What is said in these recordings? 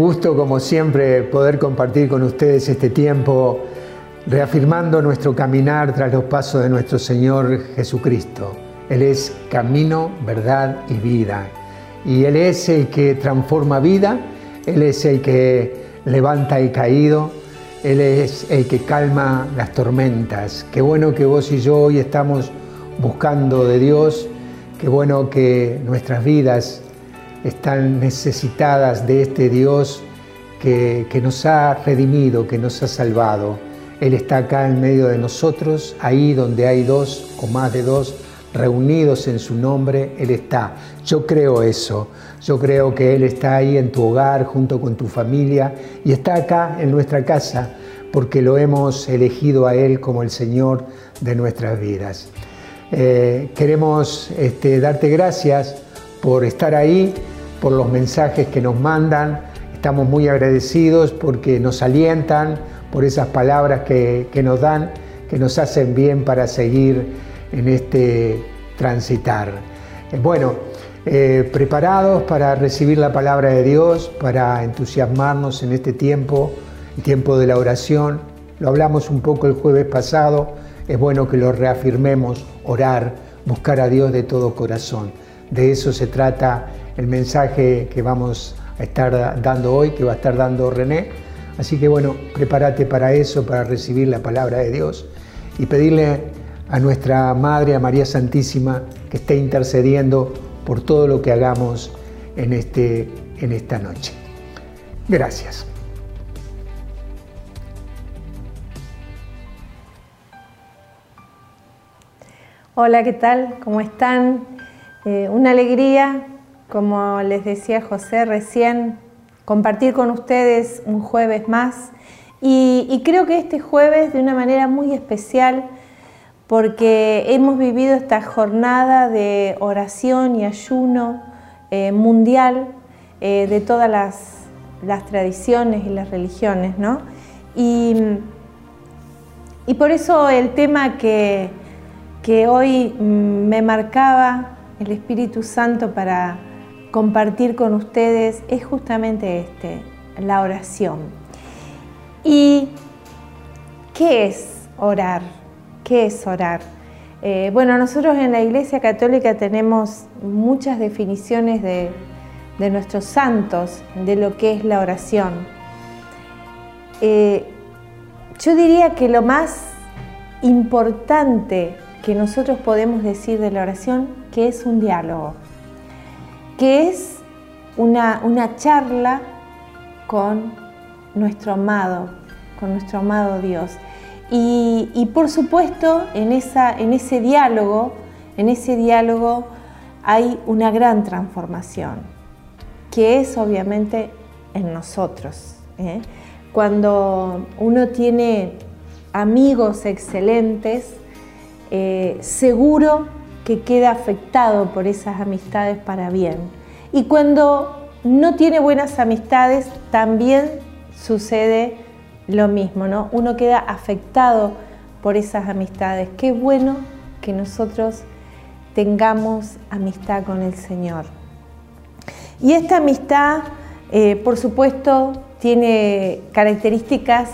Gusto, como siempre, poder compartir con ustedes este tiempo, reafirmando nuestro caminar tras los pasos de nuestro Señor Jesucristo. Él es camino, verdad y vida. Y Él es el que transforma vida, Él es el que levanta el caído, Él es el que calma las tormentas. Qué bueno que vos y yo hoy estamos buscando de Dios, qué bueno que nuestras vidas están necesitadas de este Dios que, nos ha redimido, que nos ha salvado. Él está acá en medio de nosotros, ahí donde hay dos o más de dos reunidos en su nombre, Él está. Yo creo eso, yo creo que Él está ahí en tu hogar, junto con tu familia, y está acá en nuestra casa, porque lo hemos elegido a Él como el Señor de nuestras vidas. Eh, queremos este, darte gracias por estar ahí, por los mensajes que nos mandan. Estamos muy agradecidos porque nos alientan, por esas palabras que, nos dan, que nos hacen bien para seguir en este transitar. Eh, bueno, eh, preparados para recibir la palabra de Dios, para entusiasmarnos en este tiempo, el tiempo de la oración. Lo hablamos un poco el jueves pasado, es bueno que lo reafirmemos, orar, buscar a Dios de todo corazón. De eso se trata el mensaje que vamos a estar dando hoy, que va a estar dando René. Así que bueno, prepárate para eso, para recibir la palabra de Dios y pedirle a nuestra Madre, a María Santísima, que esté intercediendo por todo lo que hagamos en, este, en esta noche. Gracias. Hola, ¿qué tal? ¿Cómo están? Eh, una alegría como les decía José recién, compartir con ustedes un jueves más. Y, creo que este jueves de una manera muy especial, porque hemos vivido esta jornada de oración y ayuno eh, mundial eh, de todas las, tradiciones y las religiones, ¿no? Y, por eso el tema que, que hoy me marcaba el Espíritu Santo para compartir con ustedes es justamente este, la oración. ¿Y qué es orar? ¿Qué es orar? Eh, bueno, nosotros en la Iglesia Católica tenemos muchas definiciones de, nuestros santos, de lo que es la oración. Eh, yo diría que lo más importante que nosotros podemos decir de la oración, que es un diálogo que es una, charla con nuestro amado, con nuestro amado Dios. Y, por supuesto, en, esa, en ese diálogo, en ese diálogo hay una gran transformación, que es obviamente en nosotros. ¿eh? Cuando uno tiene amigos excelentes, eh, seguro que queda afectado por esas amistades para bien. Y cuando no tiene buenas amistades, también sucede lo mismo, ¿no? Uno queda afectado por esas amistades. Qué bueno que nosotros tengamos amistad con el Señor. Y esta amistad, eh, por supuesto, tiene características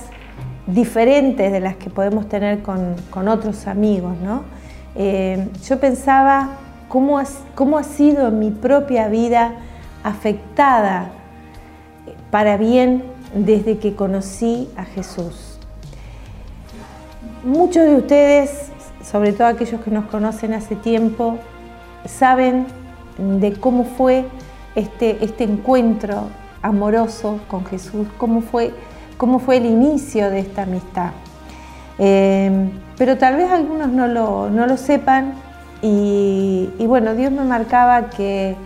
diferentes de las que podemos tener con, con otros amigos, ¿no? Eh, yo pensaba cómo, ha sido mi propia vida afectada para bien desde que conocí a Jesús. Muchos de ustedes, sobre todo aquellos que nos conocen hace tiempo, saben de cómo fue este, este encuentro amoroso con Jesús, cómo fue, cómo fue el inicio de esta amistad. Eh, pero tal vez algunos no lo, sepan y, bueno, Dios me marcaba que,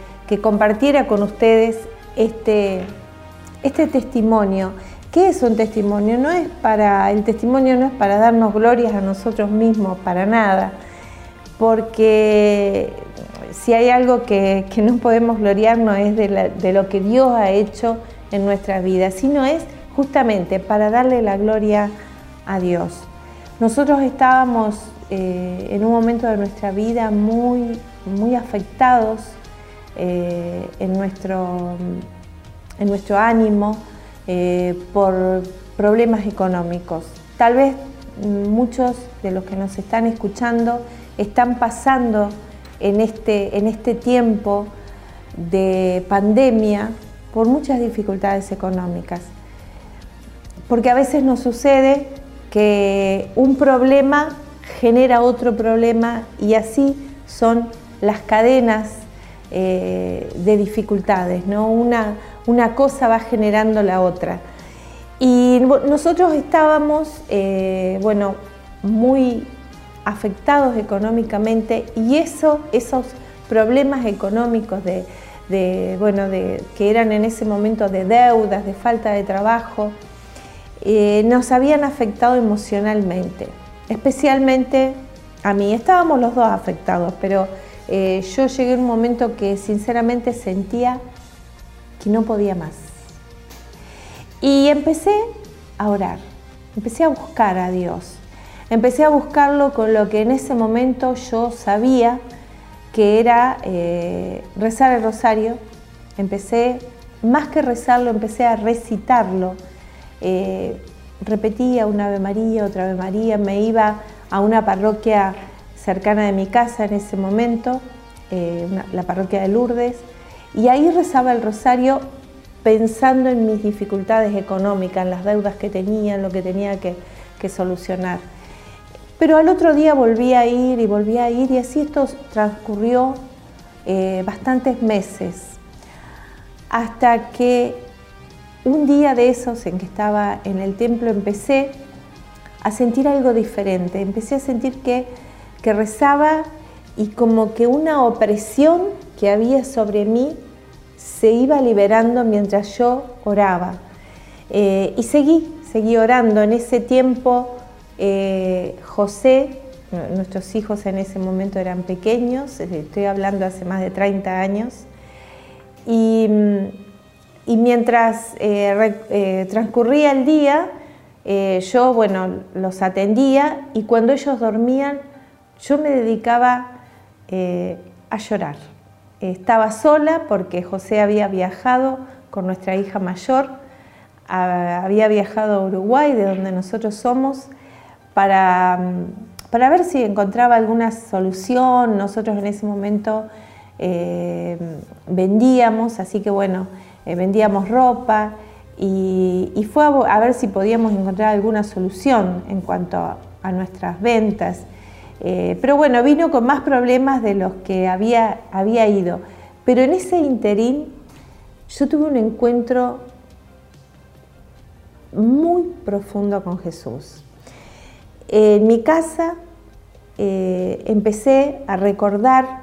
compartiera con ustedes este, este testimonio. ¿Qué es un testimonio? No es para, el testimonio no es para darnos glorias a nosotros mismos, para nada, porque si hay algo que, no podemos gloriarnos es de lo que Dios ha hecho en nuestras vidas, sino es justamente para darle la gloria a Dios. Nosotros estábamos eh, en un momento de nuestra vida muy, muy afectados eh, en, nuestro, en nuestro ánimo eh, por problemas económicos. Tal vez muchos de los que nos están escuchando están pasando en este, en este tiempo de pandemia por muchas dificultades económicas. Porque a veces nos sucede que un problema genera otro problema y así son las cadenas eh, de dificultades, ¿no? Una, una cosa va generando la otra. Y nosotros estábamos, eh, bueno, muy afectados económicamente y eso, esos problemas económicos de, bueno, de, que eran en ese momento de deudas, de falta de trabajo, eh, nos habían afectado emocionalmente, especialmente a mí. Estábamos los dos afectados, pero eh, yo llegué a un momento que sinceramente sentía que no podía más. Y empecé a orar, empecé a buscar a Dios. Empecé a buscarlo con lo que en ese momento yo sabía que era eh, rezar el rosario. Empecé, más que rezarlo, empecé a recitarlo. Eh, repetía una Ave María, otra Ave María, me iba a una parroquia cercana de mi casa en ese momento, eh, la parroquia de Lourdes, y ahí rezaba el rosario pensando en mis dificultades económicas, en las deudas que tenía, en lo que tenía que solucionar. Pero al otro día volví a ir y volví a ir y así esto transcurrió eh, bastantes meses, hasta que un día de esos en que estaba en el templo empecé a sentir algo diferente, empecé a sentir que, que rezaba y como que una opresión que había sobre mí se iba liberando mientras yo oraba. Eh, y seguí, seguí orando. En ese tiempo eh, José, nuestros hijos en ese momento eran pequeños, eh, estoy hablando hace más de 30 años, y, mientras eh, transcurría el día, yo, bueno, los atendía y cuando ellos dormían, yo me dedicaba a llorar. Estaba sola porque José había viajado con nuestra hija mayor, había viajado a Uruguay, de donde nosotros somos, para, para ver si encontraba alguna solución. Nosotros en ese momento eh, vendíamos, así que bueno, eh, vendíamos ropa y, fue a, ver si podíamos encontrar alguna solución en cuanto a, nuestras ventas. Eh, pero bueno, vino con más problemas de los que había, había ido. Pero en ese interín yo tuve un encuentro muy profundo con Jesús. En mi casa eh, empecé a recordar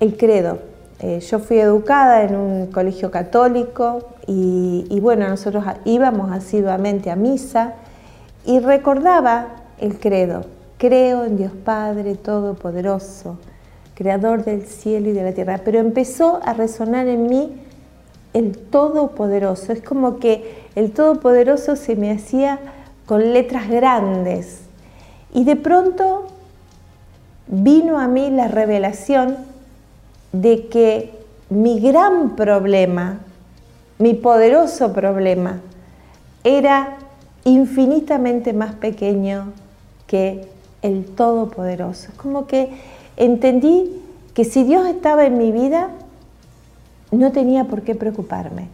el credo. Eh, yo fui educada en un colegio católico y, bueno, nosotros íbamos asiduamente a misa y recordaba el credo. Creo en Dios Padre Todopoderoso, Creador del cielo y de la tierra. Pero empezó a resonar en mí el Todopoderoso. Es como que el Todopoderoso se me hacía con letras grandes. Y de pronto vino a mí la revelación de que mi gran problema, mi poderoso problema, era infinitamente más pequeño que el Todopoderoso. Es como que entendí que si Dios estaba en mi vida, no tenía por qué preocuparme.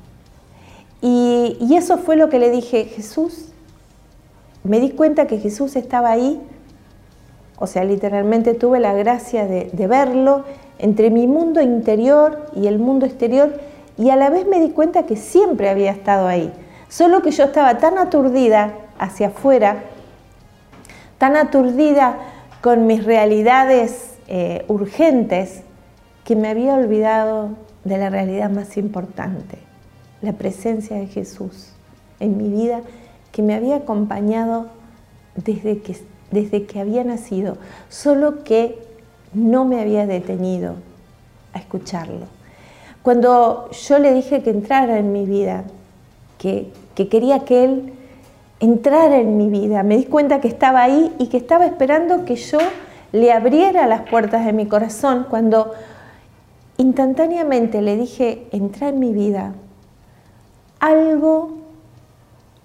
Y, eso fue lo que le dije, Jesús, me di cuenta que Jesús estaba ahí, o sea, literalmente tuve la gracia de, verlo entre mi mundo interior y el mundo exterior, y a la vez me di cuenta que siempre había estado ahí, solo que yo estaba tan aturdida hacia afuera, tan aturdida con mis realidades eh, urgentes, que me había olvidado de la realidad más importante, la presencia de Jesús en mi vida que me había acompañado desde que, desde que había nacido, solo que no me había detenido a escucharlo. Cuando yo le dije que entrara en mi vida, que, que quería que él entrara en mi vida, me di cuenta que estaba ahí y que estaba esperando que yo le abriera las puertas de mi corazón cuando instantáneamente le dije, entra en mi vida, algo,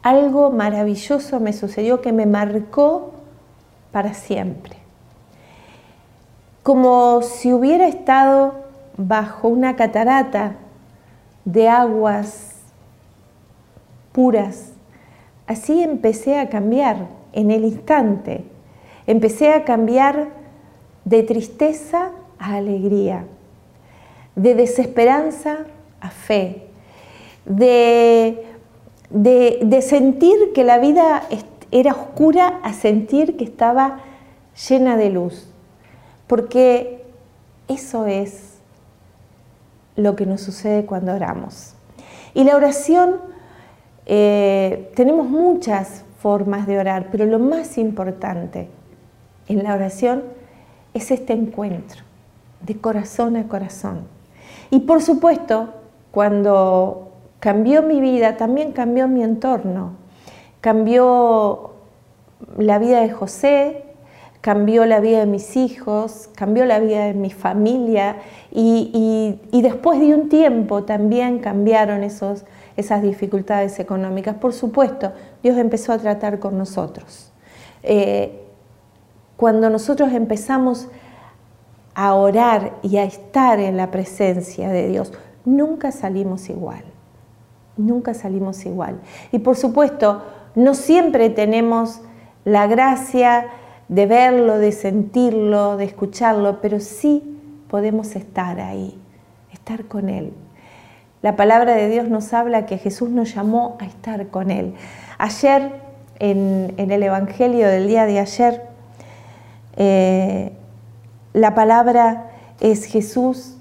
algo maravilloso me sucedió que me marcó para siempre. Como si hubiera estado bajo una catarata de aguas puras. Así empecé a cambiar en el instante. Empecé a cambiar de tristeza a alegría, de desesperanza a fe, de, de, sentir que la vida era oscura a sentir que estaba llena de luz. Porque eso es lo que nos sucede cuando oramos. Y la oración, eh, tenemos muchas formas de orar, pero lo más importante en la oración es este encuentro de corazón a corazón. Y por supuesto, cuando cambió mi vida, también cambió mi entorno. Cambió la vida de José, cambió la vida de mis hijos, cambió la vida de mi familia y, después de un tiempo también cambiaron esos, esas dificultades económicas. Por supuesto, Dios empezó a tratar con nosotros. Eh, cuando nosotros empezamos a orar y a estar en la presencia de Dios, nunca salimos igual. Nunca salimos igual. Y por supuesto, no siempre tenemos la gracia de verlo, de sentirlo, de escucharlo, pero sí podemos estar ahí, estar con Él. La palabra de Dios nos habla que Jesús nos llamó a estar con Él. Ayer, en, el Evangelio del día de ayer, eh, la palabra es Jesús,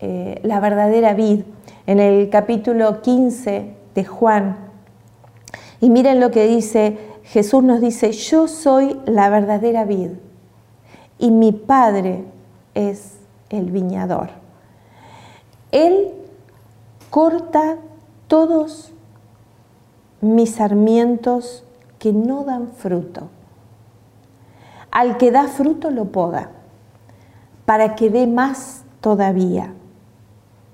eh, la verdadera vid, en el capítulo 15 de Juan. Y miren lo que dice, Jesús nos dice, yo soy la verdadera vid y mi Padre es el viñador. Él corta todos mis sarmientos que no dan fruto. Al que da fruto lo poda para que dé más todavía.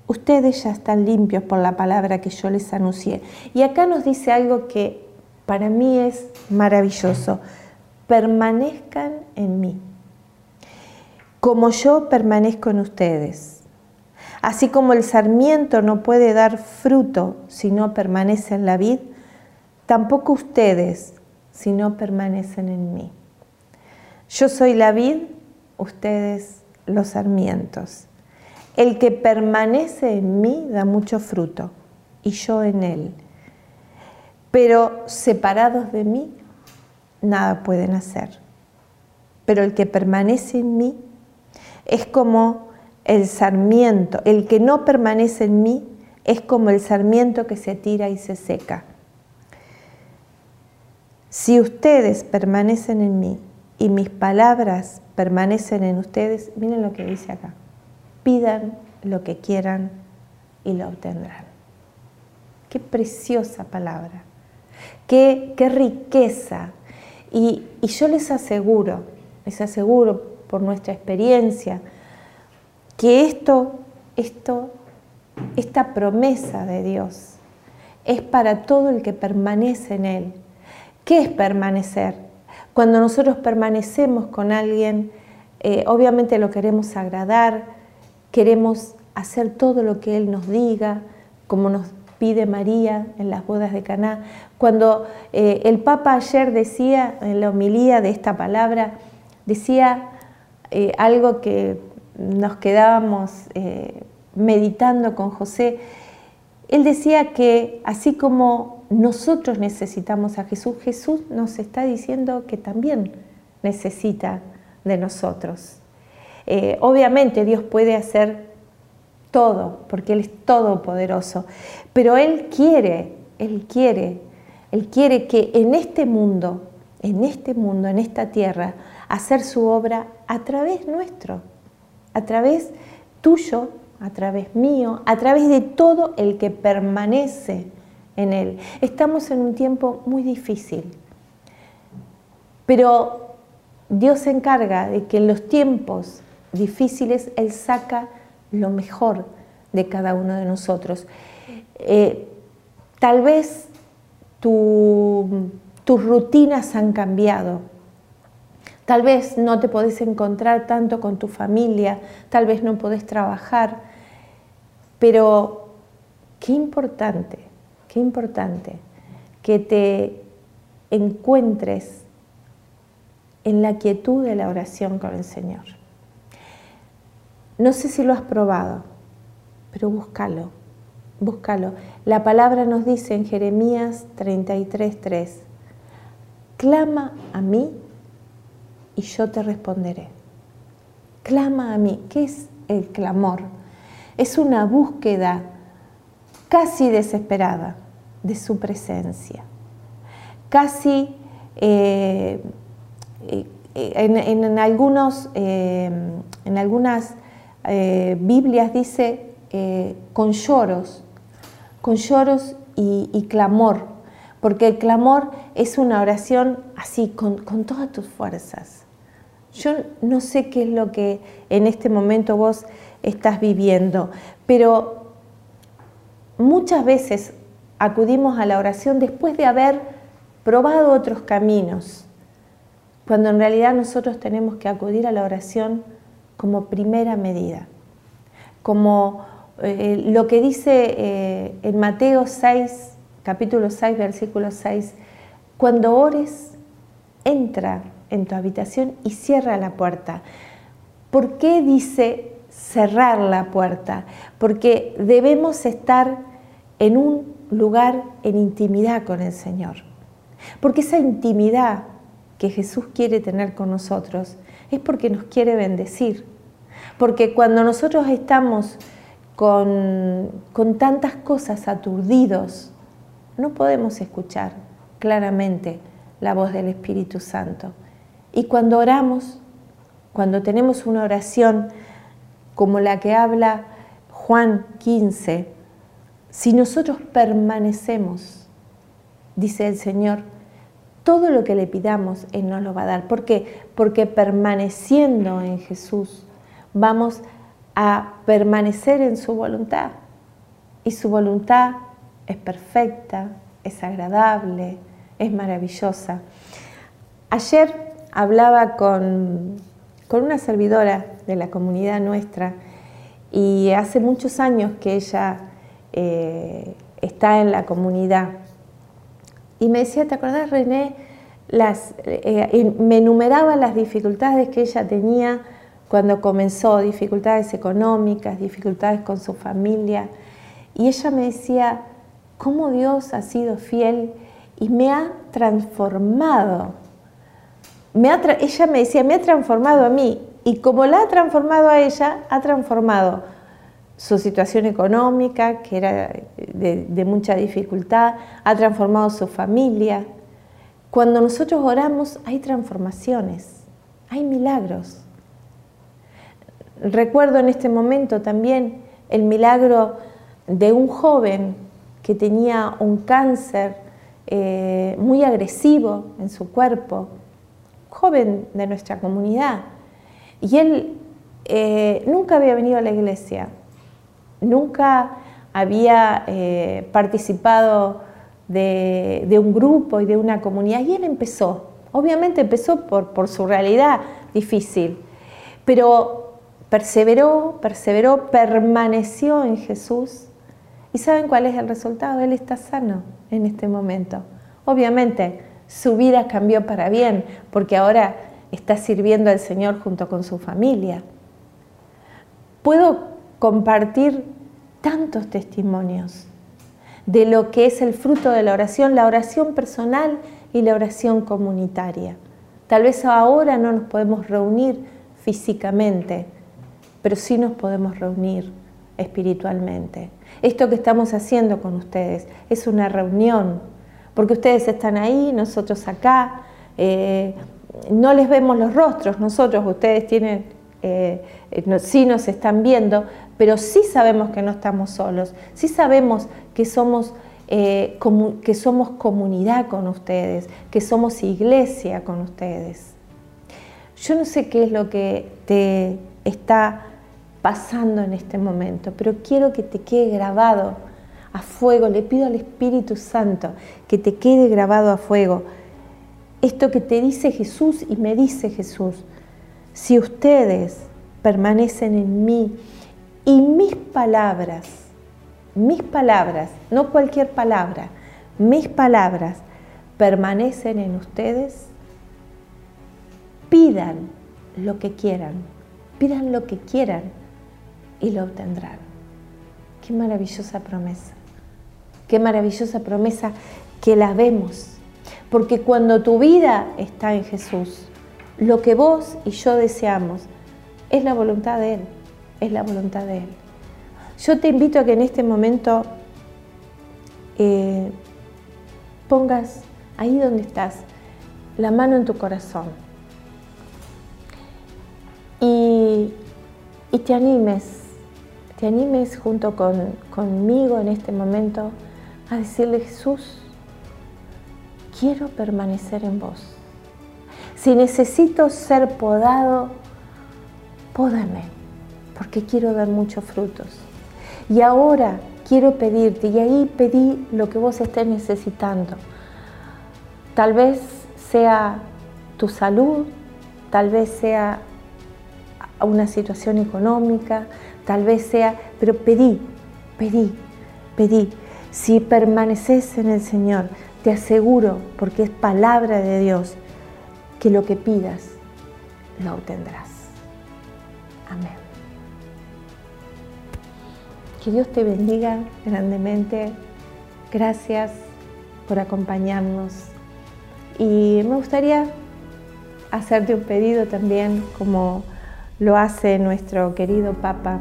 Ustedes ya están limpios por la palabra que yo les anuncié. Y acá nos dice algo que para mí es maravilloso. Permanezcan en mí, como yo permanezco en ustedes. Así como el sarmiento no puede dar fruto si no permanece en la vid, tampoco ustedes si no permanecen en mí. Yo soy la vid, ustedes los sarmientos. El que permanece en mí da mucho fruto y yo en él. Pero separados de mí, nada pueden hacer. Pero el que permanece en mí es como el sarmiento. El que no permanece en mí es como el sarmiento que se tira y se seca. Si ustedes permanecen en mí y mis palabras permanecen en ustedes, miren lo que dice acá, pidan lo que quieran y lo obtendrán. Qué preciosa palabra, qué, riqueza. Y, y yo les aseguro, les aseguro por nuestra experiencia, que esto, esto, esta promesa de Dios es para todo el que permanece en Él. ¿Qué es permanecer? Cuando nosotros permanecemos con alguien, eh, obviamente lo queremos agradar, queremos hacer todo lo que Él nos diga, como nos pide María en las bodas de Caná. Cuando eh, el Papa ayer decía, en la homilía de esta palabra, decía eh, algo que nos quedábamos meditando con José, él decía que así como nosotros necesitamos a Jesús, Jesús nos está diciendo que también necesita de nosotros. Eh, obviamente Dios puede hacer todo, porque Él es todopoderoso, pero Él quiere, Él quiere, Él quiere que en este mundo, en este mundo, en esta tierra, hacer su obra a través nuestro, a través tuyo, a través mío, a través de todo el que permanece en Él. Estamos en un tiempo muy difícil, pero Dios se encarga de que en los tiempos difíciles Él saca lo mejor de cada uno de nosotros. Eh, Tal vez tus rutinas han cambiado. Tal vez no te podés encontrar tanto con tu familia, tal vez no podés trabajar, pero qué importante, qué importante que te encuentres en la quietud de la oración con el Señor. No sé si lo has probado, pero búscalo, búscalo. La palabra nos dice en Jeremías 33:3, clama a mí y yo te responderé. Clama a mí. ¿Qué es el clamor? Es una búsqueda casi desesperada de su presencia. Casi eh, eh, en, algunos, eh, en algunas Biblias dice con lloros, con lloros y, clamor, porque el clamor es una oración así, con todas tus fuerzas. Yo no sé qué es lo que en este momento vos estás viviendo, pero muchas veces acudimos a la oración después de haber probado otros caminos, cuando en realidad nosotros tenemos que acudir a la oración como primera medida, como eh, lo que dice eh, en Mateo 6, capítulo 6, versículo 6, cuando ores, entra en tu habitación y cierra la puerta. ¿Por qué dice cerrar la puerta? Porque debemos estar en un lugar en intimidad con el Señor. Porque esa intimidad que Jesús quiere tener con nosotros es porque nos quiere bendecir. Porque cuando nosotros estamos con, con tantas cosas aturdidos, no podemos escuchar claramente la voz del Espíritu Santo. Y cuando oramos, cuando tenemos una oración como la que habla Juan 15, si nosotros permanecemos, dice el Señor, todo lo que le pidamos, Él nos lo va a dar. ¿Por qué? Porque permaneciendo en Jesús vamos a permanecer en su voluntad. Y su voluntad es perfecta, es agradable, es maravillosa. Ayer hablaba con, una servidora de la comunidad nuestra y hace muchos años que ella eh, está en la comunidad. Y me decía, ¿te acordás, René? Las, eh, me enumeraba las dificultades que ella tenía cuando comenzó, dificultades económicas, dificultades con su familia. Y ella me decía, ¿cómo Dios ha sido fiel y me ha transformado? ella me decía, me ha transformado a mí. Y como la ha transformado a ella, ha transformado su situación económica, que era de, mucha dificultad, ha transformado su familia. Cuando nosotros oramos hay transformaciones, hay milagros. Recuerdo en este momento también el milagro de un joven que tenía un cáncer eh, muy agresivo en su cuerpo joven de nuestra comunidad. Y él eh, nunca había venido a la iglesia, nunca había eh, participado de, un grupo y de una comunidad. Y él empezó, obviamente empezó por, por su realidad difícil, pero perseveró, perseveró, permaneció en Jesús. ¿Y saben cuál es el resultado? Él está sano en este momento. Obviamente, su vida cambió para bien, porque ahora está sirviendo al Señor junto con su familia. Puedo compartir tantos testimonios de lo que es el fruto de la oración, la oración personal y la oración comunitaria. Tal vez ahora no nos podemos reunir físicamente, pero sí nos podemos reunir espiritualmente. Esto que estamos haciendo con ustedes es una reunión porque ustedes están ahí, nosotros acá, eh, no les vemos los rostros, nosotros, ustedes tienen, eh, eh, sí nos están viendo, pero sí sabemos que no estamos solos, sí sabemos que somos, que somos comunidad con ustedes, que somos iglesia con ustedes. Yo no sé qué es lo que te está pasando en este momento, pero quiero que te quede grabado a fuego, le pido al Espíritu Santo que te quede grabado a fuego. Esto que te dice Jesús y me dice Jesús, si ustedes permanecen en mí y mis palabras, mis palabras, no cualquier palabra, mis palabras permanecen en ustedes, pidan lo que quieran, pidan lo que quieran y lo obtendrán. Qué maravillosa promesa, qué maravillosa promesa que la vemos, porque cuando tu vida está en Jesús, lo que vos y yo deseamos es la voluntad de Él, es la voluntad de Él. Yo te invito a que en este momento eh, pongas ahí donde estás la mano en tu corazón y, te animes, te animes junto conmigo en este momento a decirle Jesús, quiero permanecer en vos. Si necesito ser podado, pódame, porque quiero dar muchos frutos. Y ahora quiero pedirte, y ahí pedí lo que vos estés necesitando. Tal vez sea tu salud, tal vez sea una situación económica, tal vez sea, pero pedí, pedí, pedí. Si permaneces en el Señor, te aseguro, porque es palabra de Dios, que lo que pidas lo obtendrás. Amén. Que Dios te bendiga grandemente. Gracias por acompañarnos. Y me gustaría hacerte un pedido también como lo hace nuestro querido Papa.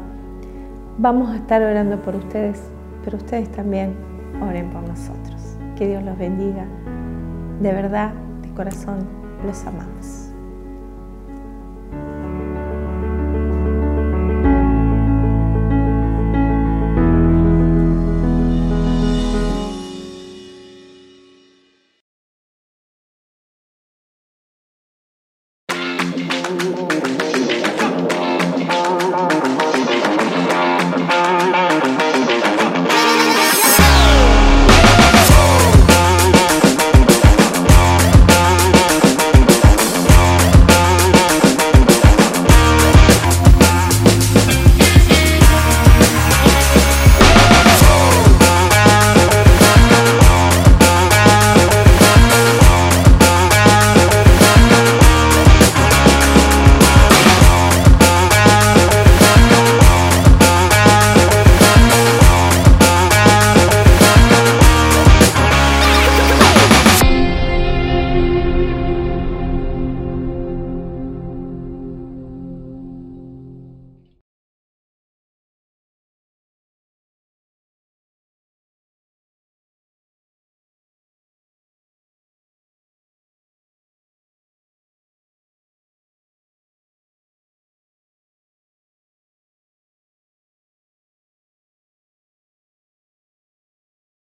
Vamos a estar orando por ustedes, pero ustedes también oren por nosotros. Que Dios los bendiga. De verdad, de corazón, los amamos.